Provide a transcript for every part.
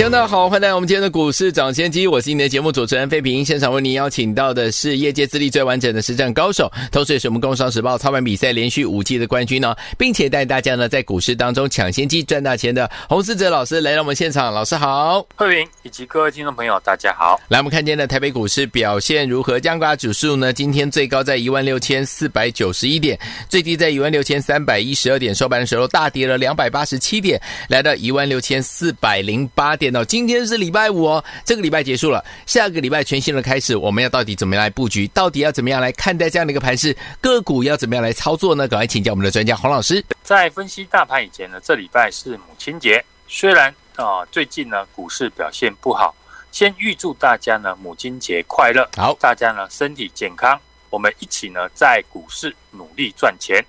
听众大家好，欢迎来到我们今天的股市抢先机，我是你的节目主持人费平。现场为您邀请到的是业界资历最完整的实战高手，同时也是我们《工商时报》操盘比赛连续五季的冠军呢，并且带大家呢在股市当中抢先机赚大钱的洪思哲老师来到我们现场。老师好，费平以及各位听众朋友大家好。来，我们看今天的台北股市表现如何？加权指数呢，今天最高在一万六千四百九十一点，最低在一万六千三百一十二点，收盘的时候大跌了两百八十七点，来到一万六千四百零八点。到今天是礼拜五哦，这个礼拜结束了，下个礼拜全新的开始，我们要到底怎么样来布局？到底要怎么样来看待这样的一个盘势？个股要怎么样来操作呢？赶快请教我们的专家黄老师。在分析大盘以前呢，这礼拜是母亲节，虽然啊、呃、最近呢股市表现不好，先预祝大家呢母亲节快乐，好，大家呢身体健康，我们一起呢在股市努力赚钱。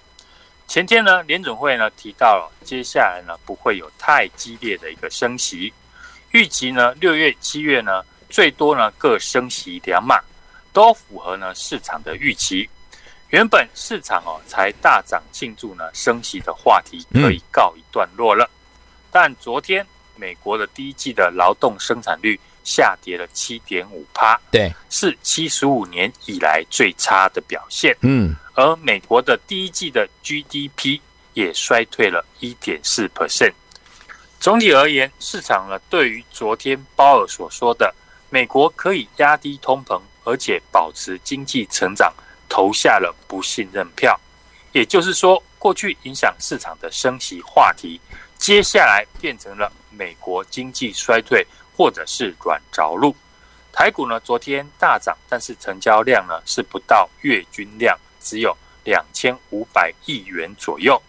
前天呢联总会呢提到了，接下来呢不会有太激烈的一个升息。预期呢，六月、七月呢，最多呢各升息两码，都符合呢市场的预期。原本市场哦才大涨庆祝呢升息的话题可以告一段落了，但昨天美国的第一季的劳动生产率下跌了七点五趴，对，是七十五年以来最差的表现。嗯，而美国的第一季的 GDP 也衰退了一点四 percent。总体而言，市场呢对于昨天鲍尔所说的美国可以压低通膨，而且保持经济成长，投下了不信任票。也就是说，过去影响市场的升息话题，接下来变成了美国经济衰退或者是软着陆。台股呢昨天大涨，但是成交量呢是不到月均量，只有两千五百亿元左右。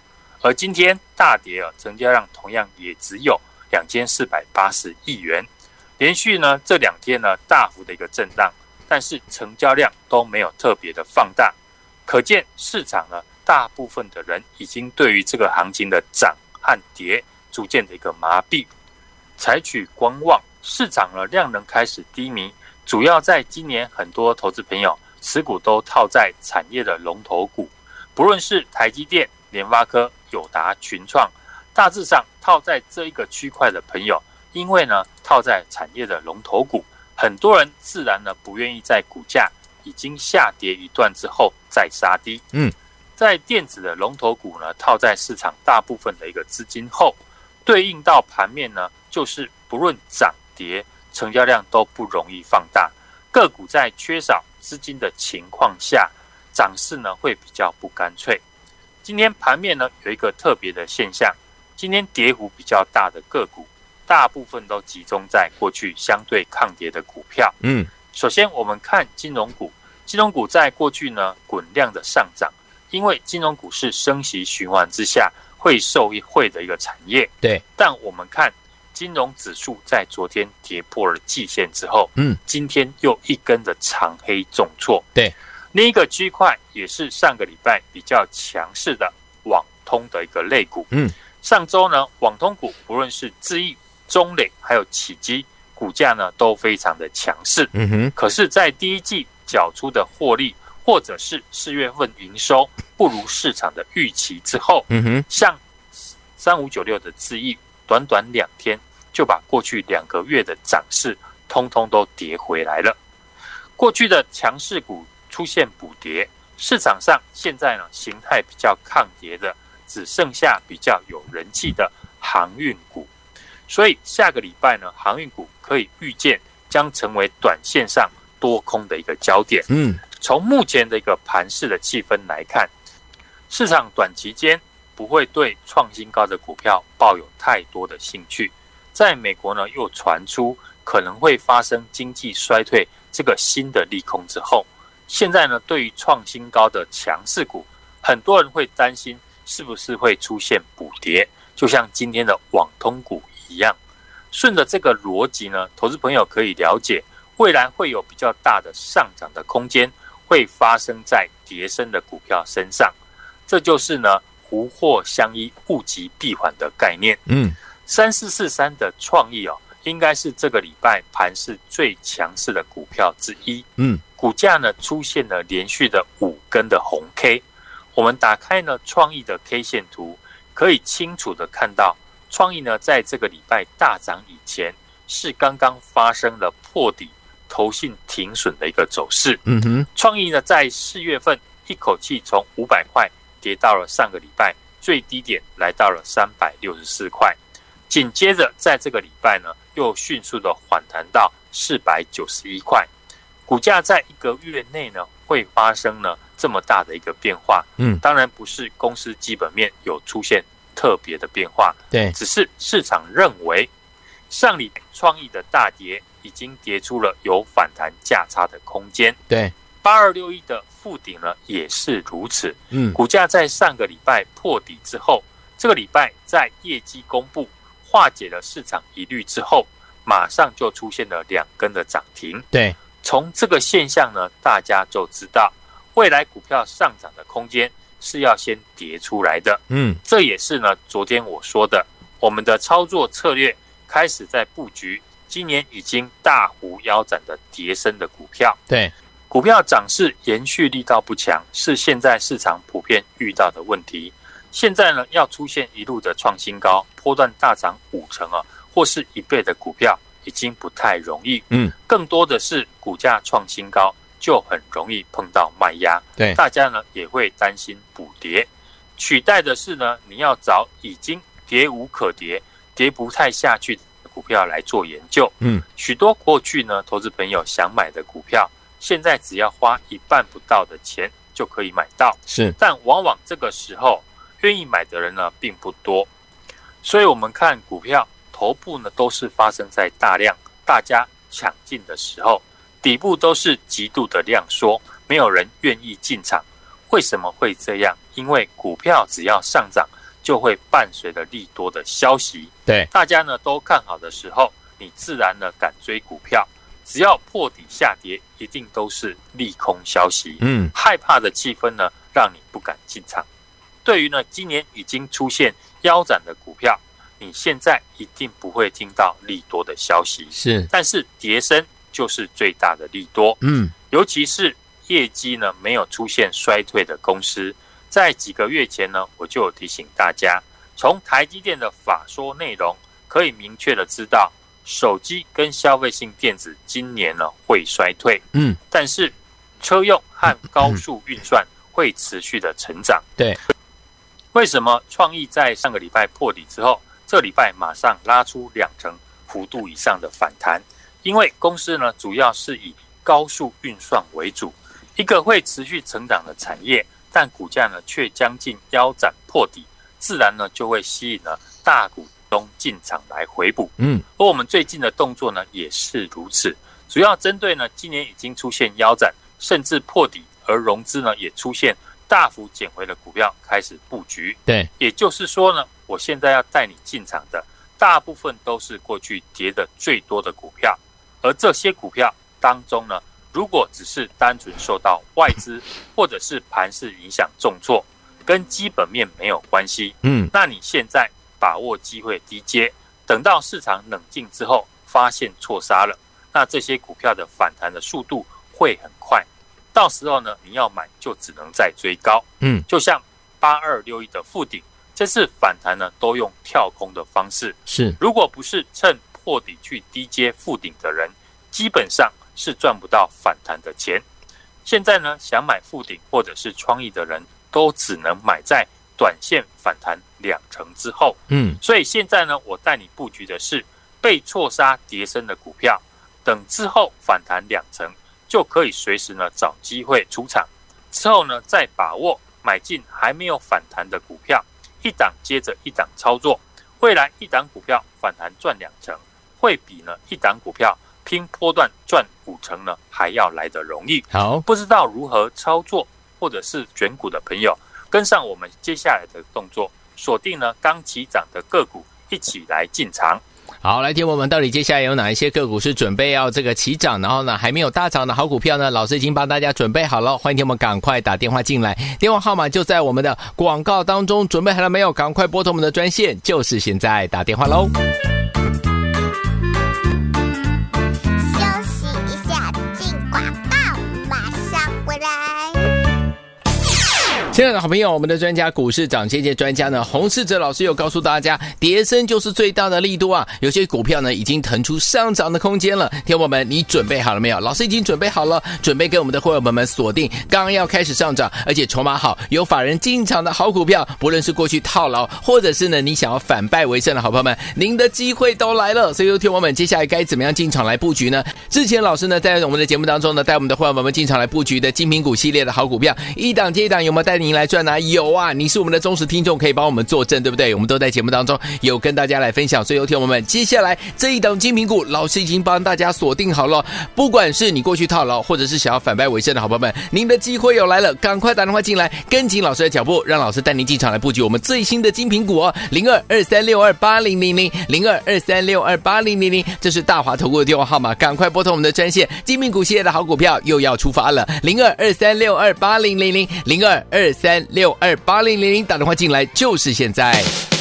而今天大跌啊，成交量同样也只有两千四百八十亿元，连续呢这两天呢大幅的一个震荡，但是成交量都没有特别的放大，可见市场呢大部分的人已经对于这个行情的涨和跌逐渐的一个麻痹，采取观望，市场呢量能开始低迷，主要在今年很多投资朋友持股都套在产业的龙头股，不论是台积电、联发科。友达、群创，大致上套在这一个区块的朋友，因为呢套在产业的龙头股，很多人自然呢不愿意在股价已经下跌一段之后再杀低。嗯，在电子的龙头股呢套在市场大部分的一个资金后，对应到盘面呢就是不论涨跌，成交量都不容易放大。个股在缺少资金的情况下，涨势呢会比较不干脆。今天盘面呢有一个特别的现象，今天跌幅比较大的个股，大部分都集中在过去相对抗跌的股票。嗯，首先我们看金融股，金融股在过去呢滚量的上涨，因为金融股是升息循环之下会受惠的一个产业。对，但我们看金融指数在昨天跌破了季线之后，嗯，今天又一根的长黑重挫。对。另一个区块也是上个礼拜比较强势的网通的一个类股。嗯，上周呢，网通股不论是智易、中磊还有启基，股价呢都非常的强势。嗯哼，可是，在第一季缴出的获利，或者是四月份营收不如市场的预期之后，嗯哼，像三五九六的智易，短短两天就把过去两个月的涨势通通都跌回来了。过去的强势股。出现补跌，市场上现在呢形态比较抗跌的，只剩下比较有人气的航运股，所以下个礼拜呢，航运股可以预见将成为短线上多空的一个焦点。嗯，从目前的一个盘势的气氛来看，市场短期间不会对创新高的股票抱有太多的兴趣。在美国呢，又传出可能会发生经济衰退这个新的利空之后。现在呢，对于创新高的强势股，很多人会担心是不是会出现补跌，就像今天的网通股一样。顺着这个逻辑呢，投资朋友可以了解，未来会有比较大的上涨的空间，会发生在跌升的股票身上。这就是呢，福祸相依、物极必反的概念。嗯，三四四三的创意哦，应该是这个礼拜盘势最强势的股票之一。嗯，股价呢出现了连续的五根的红 K。我们打开呢创意的 K 线图，可以清楚的看到，创意呢在这个礼拜大涨以前，是刚刚发生了破底、投信停损的一个走势。嗯哼，创意呢在四月份一口气从五百块跌到了上个礼拜最低点，来到了三百六十四块。紧接着在这个礼拜呢，又迅速的反弹到四百九十一块。股价在一个月内呢，会发生呢这么大的一个变化。嗯，当然不是公司基本面有出现特别的变化，对，只是市场认为。上礼创意的大跌已经跌出了有反弹价差的空间。对，八二六一的附顶呢也是如此。嗯，股价在上个礼拜破底之后，这个礼拜在业绩公布化解了市场疑虑之后，马上就出现了两根的涨停。对，从这个现象呢，大家就知道未来股票上涨的空间是要先跌出来的。嗯，这也是呢昨天我说的我们的操作策略。开始在布局今年已经大幅腰斩的跌升的股票。对，股票涨势延续力道不强，是现在市场普遍遇到的问题。现在呢，要出现一路的创新高，波段大涨五成啊，或是一倍的股票，已经不太容易。嗯，更多的是股价创新高，就很容易碰到卖压。对，大家呢也会担心补跌，取代的是呢，你要找已经跌无可跌。跌不太下去的股票来做研究，嗯，许多过去呢，投资朋友想买的股票，现在只要花一半不到的钱就可以买到，是，但往往这个时候愿意买的人呢并不多，所以我们看股票头部呢都是发生在大量大家抢进的时候，底部都是极度的量缩，没有人愿意进场，为什么会这样？因为股票只要上涨。就会伴随着利多的消息，对大家呢都看好的时候，你自然呢敢追股票。只要破底下跌，一定都是利空消息。嗯，害怕的气氛呢，让你不敢进场。对于呢今年已经出现腰斩的股票，你现在一定不会听到利多的消息。是，但是跌升就是最大的利多。嗯，尤其是业绩呢没有出现衰退的公司。在几个月前呢，我就有提醒大家，从台积电的法说内容可以明确的知道，手机跟消费性电子今年呢会衰退，嗯，但是车用和高速运算会持续的成长。对，为什么创意在上个礼拜破底之后，这礼拜马上拉出两成幅度以上的反弹？因为公司呢主要是以高速运算为主，一个会持续成长的产业。但股价呢却将近腰斩破底，自然呢就会吸引了大股东进场来回补。嗯，而我们最近的动作呢也是如此，主要针对呢今年已经出现腰斩甚至破底，而融资呢也出现大幅减回的股票开始布局。对，也就是说呢，我现在要带你进场的大部分都是过去跌的最多的股票，而这些股票当中呢。如果只是单纯受到外资或者是盘势影响重挫，跟基本面没有关系，嗯，那你现在把握机会低接，等到市场冷静之后，发现错杀了，那这些股票的反弹的速度会很快，到时候呢，你要买就只能再追高，嗯，就像八二六一的附顶，这次反弹呢都用跳空的方式，是，如果不是趁破底去低接附顶的人，基本上。是赚不到反弹的钱。现在呢，想买附顶或者是创意的人都只能买在短线反弹两成之后。嗯，所以现在呢，我带你布局的是被错杀跌升的股票，等之后反弹两成，就可以随时呢找机会出场。之后呢，再把握买进还没有反弹的股票，一档接着一档操作。未来一档股票反弹赚两成，会比呢一档股票。拼波段赚五成呢，还要来得容易。好，不知道如何操作，或者是选股的朋友，跟上我们接下来的动作，锁定呢刚起涨的个股，一起来进场。好，来听我们到底接下来有哪一些个股是准备要这个起涨，然后呢还没有大涨的好股票呢？老师已经帮大家准备好了，欢迎听我们赶快打电话进来，电话号码就在我们的广告当中，准备好了没有？赶快拨通我们的专线，就是现在打电话喽。亲爱的好朋友，我们的专家股市涨跌跌专家呢，洪世哲老师又告诉大家，跌升就是最大的力度啊！有些股票呢，已经腾出上涨的空间了。听友们，你准备好了没有？老师已经准备好了，准备给我们的会员们锁定刚要开始上涨，而且筹码好、有法人进场的好股票。不论是过去套牢，或者是呢你想要反败为胜的好朋友们，您的机会都来了。所以，听友们，接下来该怎么样进场来布局呢？之前老师呢，在我们的节目当中呢，带我们的会员们进场来布局的精品股系列的好股票，一档接一档，有没有带？您来赚哪、啊？有啊，你是我们的忠实听众，可以帮我们作证，对不对？我们都在节目当中有跟大家来分享。所以，有听我们接下来这一档精品股，老师已经帮大家锁定好了。不管是你过去套牢，或者是想要反败为胜的好朋友们，您的机会又来了，赶快打电话进来，跟紧老师的脚步，让老师带您进场来布局我们最新的精品股哦。零二二三六二八零零零零二二三六二八零零零，这是大华投顾的电话号码，赶快拨通我们的专线。精品股系列的好股票又要出发了，零二二三六二八零零零零二二三六二。八零零零打电话进来就是现在。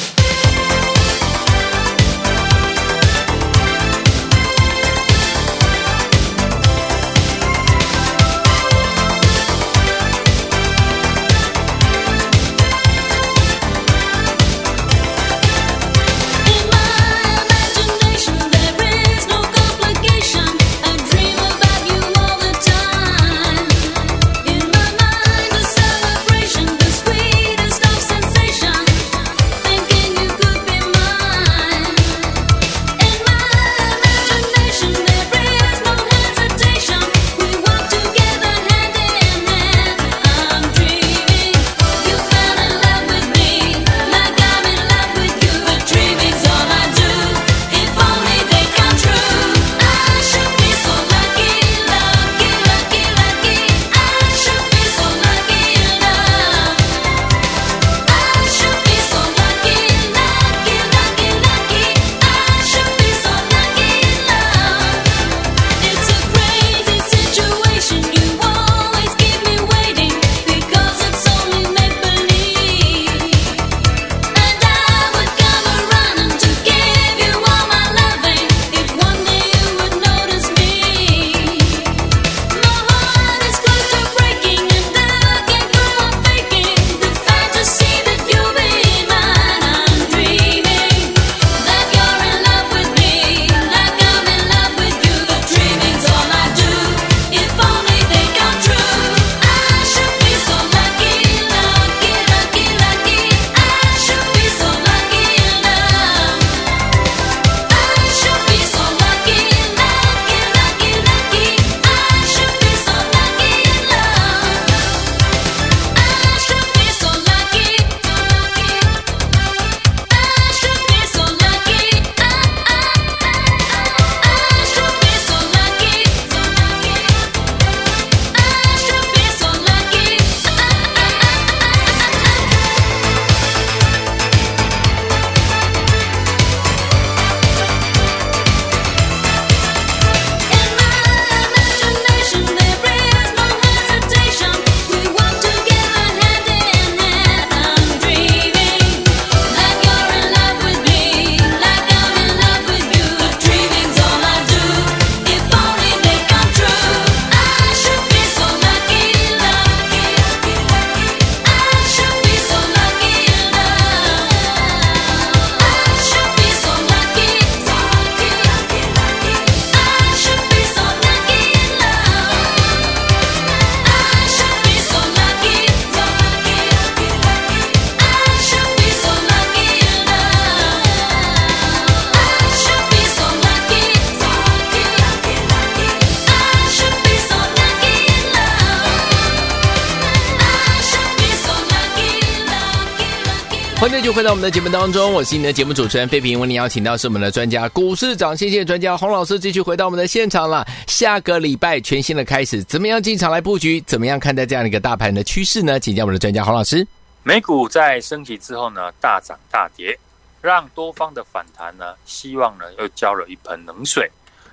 欢迎就回到我们的节目当中，我是你的节目主持人费平。为你邀请到是我们的专家，股市涨先线专家洪老师，继续回到我们的现场了。下个礼拜全新的开始，怎么样进场来布局？怎么样看待这样一个大盘的趋势呢？请教我们的专家洪老师。美股在升级之后呢，大涨大跌，让多方的反弹呢，希望呢又浇了一盆冷水。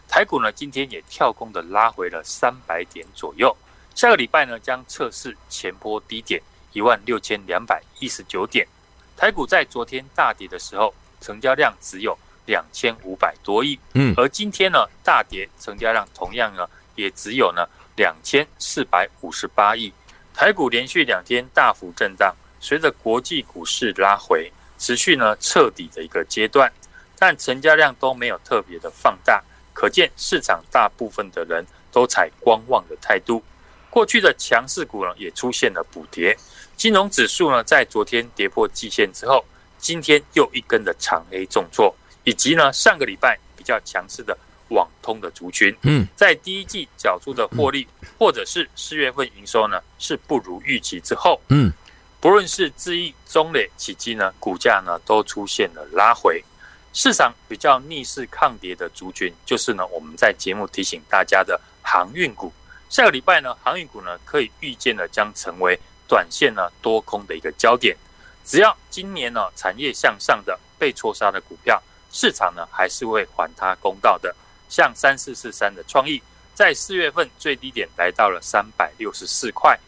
台股呢今天也跳空的拉回了三百点左右，下个礼拜呢将测试前波低点一万六千两百一十九点。台股在昨天大跌的时候，成交量只有两千五百多亿，嗯，而今天呢大跌，成交量同样呢也只有呢两千四百五十八亿。台股连续两天大幅震荡，随着国际股市拉回，持续呢彻底的一个阶段，但成交量都没有特别的放大，可见市场大部分的人都采观望的态度。过去的强势股呢也出现了补跌，金融指数呢在昨天跌破季线之后，今天又一根的长黑重挫，以及呢上个礼拜比较强势的。网通的族群，嗯，在第一季缴出的获利，或者是四月份营收呢，是不如预期之后，嗯，不论是智易、中磊、奇迹呢，股价呢都出现了拉回。市场比较逆势抗跌的族群，就是呢我们在节目提醒大家的航运股。下个礼拜呢，航运股呢可以预见的将成为短线呢多空的一个焦点。只要今年呢产业向上的被错杀的股票，市场呢还是会还他公道的。像三四四三的创意，在四月份最低点来到了三百六十四块，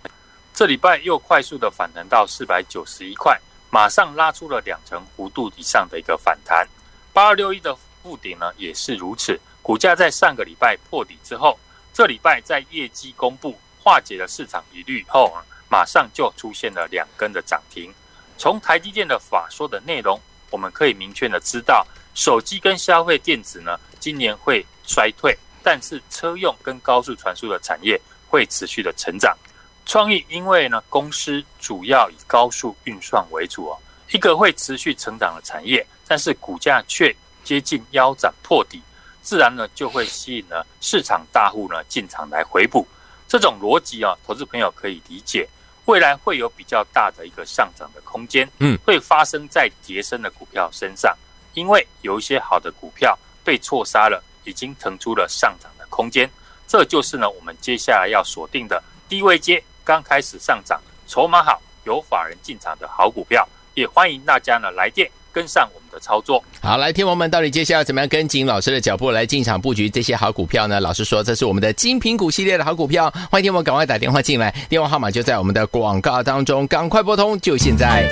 这礼拜又快速的反弹到四百九十一块，马上拉出了两成弧度以上的一个反弹。八二六一的富鼎呢也是如此，股价在上个礼拜破底之后，这礼拜在业绩公布化解了市场疑虑后，马上就出现了两根的涨停。从台积电的法说的内容，我们可以明确的知道，手机跟消费电子呢，今年会衰退，但是车用跟高速传输的产业会持续的成长。创意因为呢，公司主要以高速运算为主哦，一个会持续成长的产业，但是股价却接近腰斩破底，自然呢就会吸引了市场大户呢进场来回补。这种逻辑啊，投资朋友可以理解，未来会有比较大的一个上涨的空间，嗯，会发生在跌升的股票身上，因为有一些好的股票被错杀了。已经腾出了上涨的空间，这就是呢我们接下来要锁定的低位阶，刚开始上涨，筹码好，有法人进场的好股票，也欢迎大家呢来电跟上我们的操作。好，来天王们到底接下来怎么样跟紧老师的脚步来进场布局这些好股票呢？老师说这是我们的精品股系列的好股票，欢迎天王赶快打电话进来，电话号码就在我们的广告当中，赶快拨通，就现在。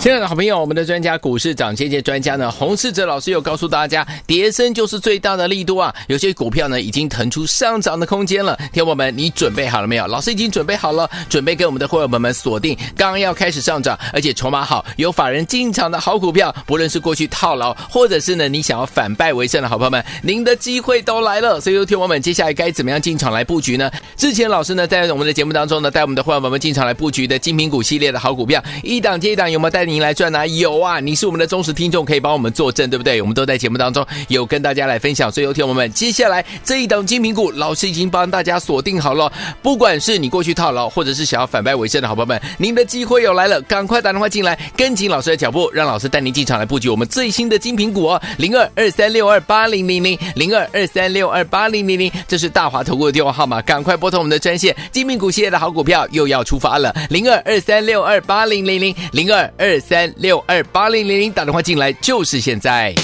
亲爱的好朋友，我们的专家股市涨跌跌专家呢，洪世哲老师有告诉大家，跌升就是最大的力度啊！有些股票呢已经腾出上涨的空间了。听友们，你准备好了没有？老师已经准备好了，准备给我们的会员们锁定刚要开始上涨，而且筹码好、有法人进场的好股票。不论是过去套牢，或者是呢你想要反败为胜的好朋友们，您的机会都来了。所以，听友们，接下来该怎么样进场来布局呢？之前老师呢在我们的节目当中呢带我们的会员们进场来布局的精品股系列的好股票，一档接一档，有没有带？您来赚哪？有啊，你是我们的忠实听众，可以帮我们作证，对不对？我们都在节目当中有跟大家来分享。所以，有听我们，接下来这一档精品股，老师已经帮大家锁定好了。不管是你过去套牢，或者是想要反败为胜的好朋友们，您的机会又来了，赶快打电话进来，跟紧老师的脚步，让老师带您进场来布局我们最新的精品股哦。零二二三六二八零零零零二二三六二八零零零，这是大华投顾的电话号码，赶快拨通我们的专线。精品股系列的好股票又要出发了，零二二三六二八零零零零二二三。六二八零零零打电话进来就是现在。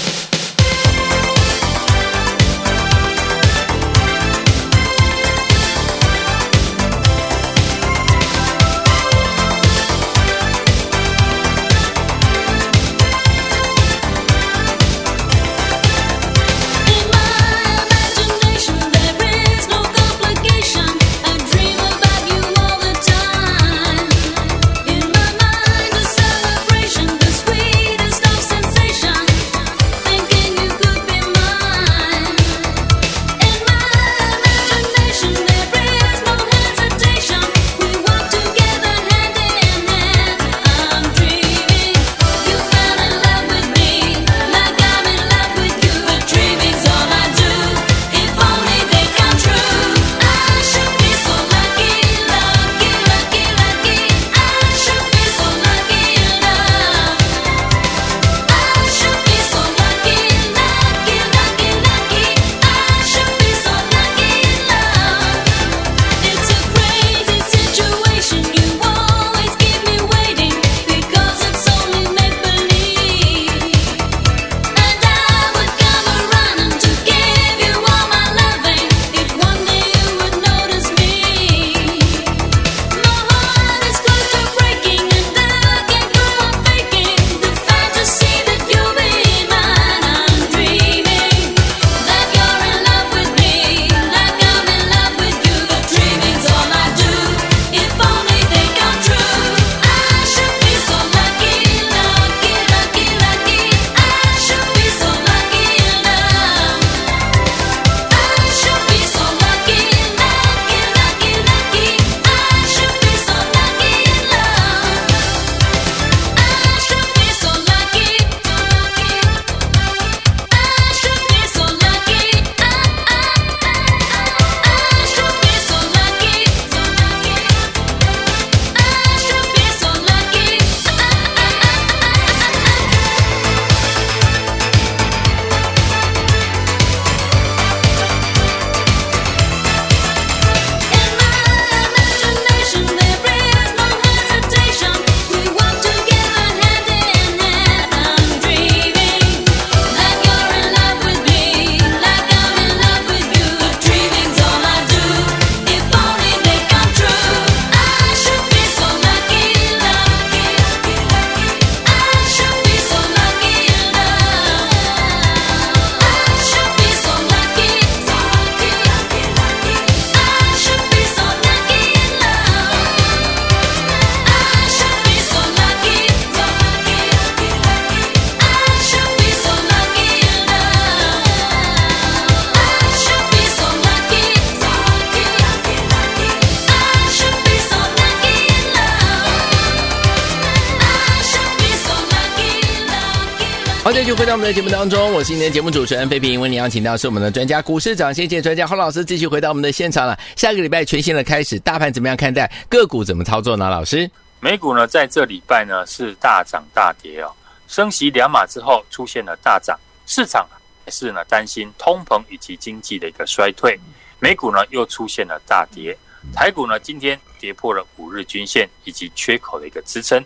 好，继续回到我们的节目当中，我是今天节目主持人费平。为您邀请到是我们的专家股市长先见专家洪老师，继续回到我们的现场了。下个礼拜全新的开始，大盘怎么样看待？个股怎么操作呢？老师，美股呢，在这礼拜呢是大涨大跌哦。升息两码之后出现了大涨，市场还是呢担心通膨以及经济的一个衰退，美股呢又出现了大跌。台股呢今天跌破了五日均线以及缺口的一个支撑，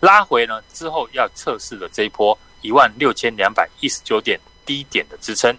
拉回呢之后要测试的这一波。一万六千两百一十九点低点的支撑，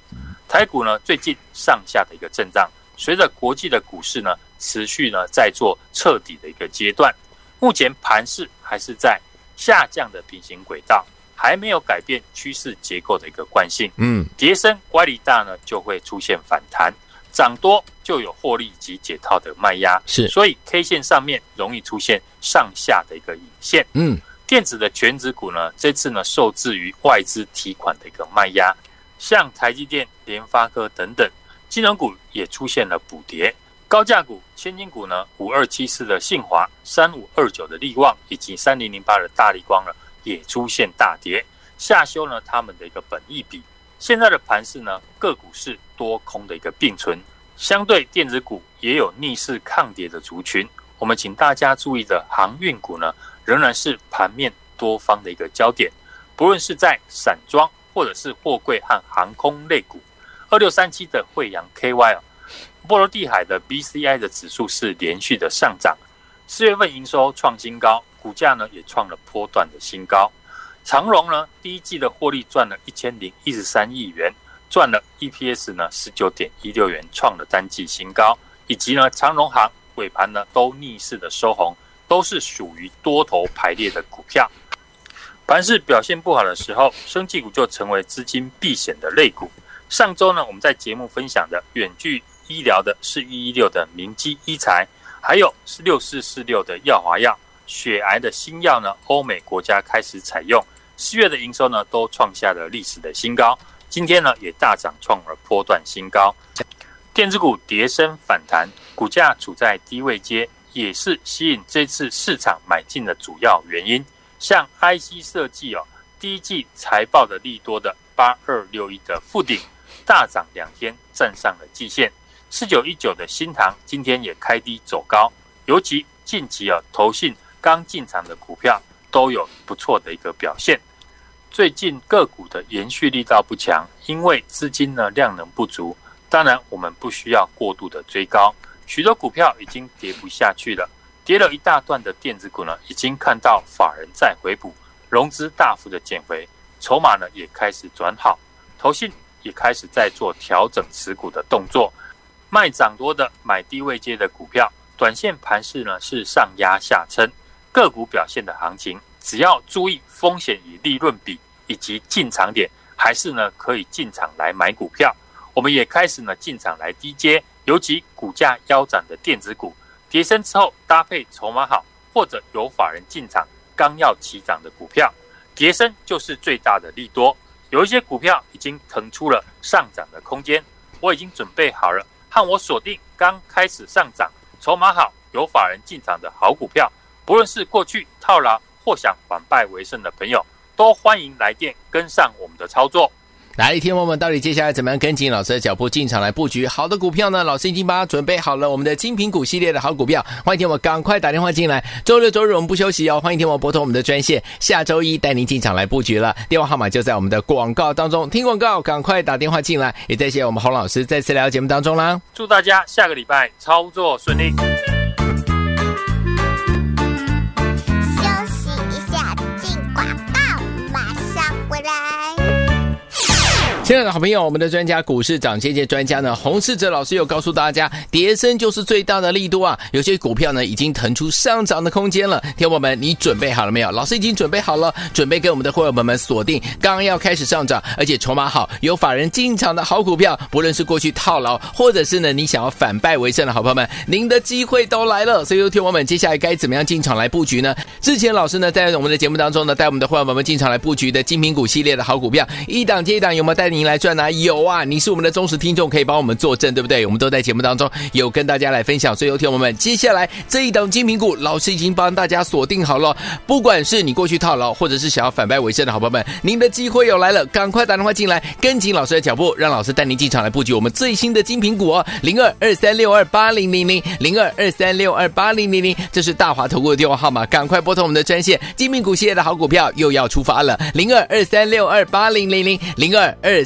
台股呢最近上下的一个震荡，随着国际的股市呢持续呢在做彻底的一个阶段，目前盘势还是在下降的平行轨道，还没有改变趋势结构的一个惯性。嗯，跌升乖离大呢就会出现反弹，涨多就有获利及解套的卖压，是，所以 K 线上面容易出现上下的一个影线。嗯。电子的全值股呢，这次呢受制于外资提款的一个卖压，像台积电、联发科等等，金融股也出现了补跌。高价股、千金股呢，五二七四的信华、三五二九的力旺以及三零零八的大力光呢，也出现大跌，下修呢他们的一个本益比。现在的盘势呢，个股是多空的一个并存，相对电子股也有逆势抗跌的族群。我们请大家注意的航运股呢，仍然是盘面多方的一个焦点，不论是在散装或者是货柜和航空类股，二六三七的惠阳 KY 波罗的海的 BCI 的指数是连续的上涨，四月份营收创新高，股价呢也创了波段的新高。长荣呢第一季的获利赚了一千零一十三亿元，赚了 EPS 呢十九点一六元，创了单季新高，以及呢长荣航尾盘呢都逆势的收红。都是属于多头排列的股票，盘势表现不好的时候，生技股就成为资金避险的类股。上周呢，我们在节目分享的远距医疗的是一一六的明基医材，还有是六四四六的耀华药，血癌的新药呢，欧美国家开始采用，四月的营收呢都创下了历史的新高，今天呢也大涨创了波段新高。电子股跌升反弹，股价处在低位阶。也是吸引这次市场买进的主要原因。像 IC 设计哦，第一季财报的利多的八二六一的附顶大涨两天，站上了季线。四九一九的新唐今天也开低走高，尤其近期啊，投信刚进场的股票都有不错的一个表现。最近个股的延续力道不强，因为资金呢量能不足。当然，我们不需要过度的追高。许多股票已经跌不下去了，跌了一大段的电子股呢，已经看到法人在回补，融资大幅的减回，筹码呢也开始转好，投信也开始在做调整持股的动作，卖涨多的买低位阶的股票，短线盘势呢是上压下撑，个股表现的行情，只要注意风险与利润比以及进场点，还是呢可以进场来买股票，我们也开始呢进场来低接。尤其股价腰斩的电子股，跌升之后搭配筹码好或者有法人进场刚要起涨的股票，跌升就是最大的利多。有一些股票已经腾出了上涨的空间，我已经准备好了，和我锁定刚开始上涨、筹码好、有法人进场的好股票。不论是过去套牢或想反败为胜的朋友，都欢迎来电跟上我们的操作。来，一天我们到底接下来怎么样跟紧老师的脚步进场来布局好的股票呢？老师已经把它准备好了，我们的精品股系列的好股票，欢迎听我赶快打电话进来。周六周日我们不休息哦，欢迎听我拨通我们的专线，下周一带您进场来布局了。电话号码就在我们的广告当中，听广告赶快打电话进来。也谢谢我们洪老师再次来到节目当中啦，祝大家下个礼拜操作顺利。亲爱的好朋友，我们的专家股市涨跌跌专家呢，洪世哲老师又告诉大家，跌深就是最大的力度啊！有些股票呢已经腾出上涨的空间了。听友们，你准备好了没有？老师已经准备好了，准备给我们的会员朋友们锁定刚要开始上涨，而且筹码好、有法人进场的好股票。不论是过去套牢，或者是呢你想要反败为胜的好朋友们，您的机会都来了。所以，听友们，接下来该怎么样进场来布局呢？之前老师呢在我们的节目当中呢，带我们的会员朋友们进场来布局的精品股系列的好股票，一档接一档，有没有带领？赢来赚呢？有啊，你是我们的忠实听众，可以帮我们作证，对不对？我们都在节目当中有跟大家来分享。所以，有听我们接下来这一档精品股，老师已经帮大家锁定好了。不管是你过去套牢，或者是想要反败为胜的好朋友们，您的机会又来了，赶快打电话进来，跟紧老师的脚步，让老师带您进场来布局我们最新的精品股哦。零二二三六二八零零零零二二三六二八零零零，这是大华投顾的电话号码，赶快拨通我们的专线。精品股系列的好股票又要出发了，零二二三六二八零零零零二二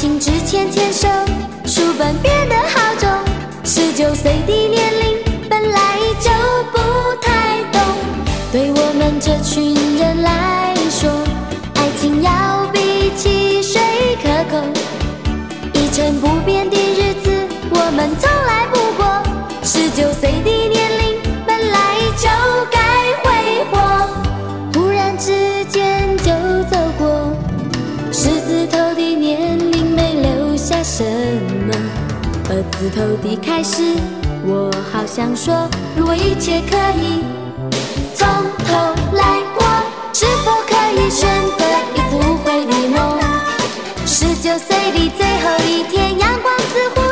情之前牵手书本变得好重十九岁的年龄本来就不太懂。对我们这群人来说爱情要比汽水可口？一成不变的日子我们从来不过。十九岁的自头的开始，我好想说，如果一切可以从头来过，是否可以选择一次无悔的梦？十九岁的最后一天，阳光似乎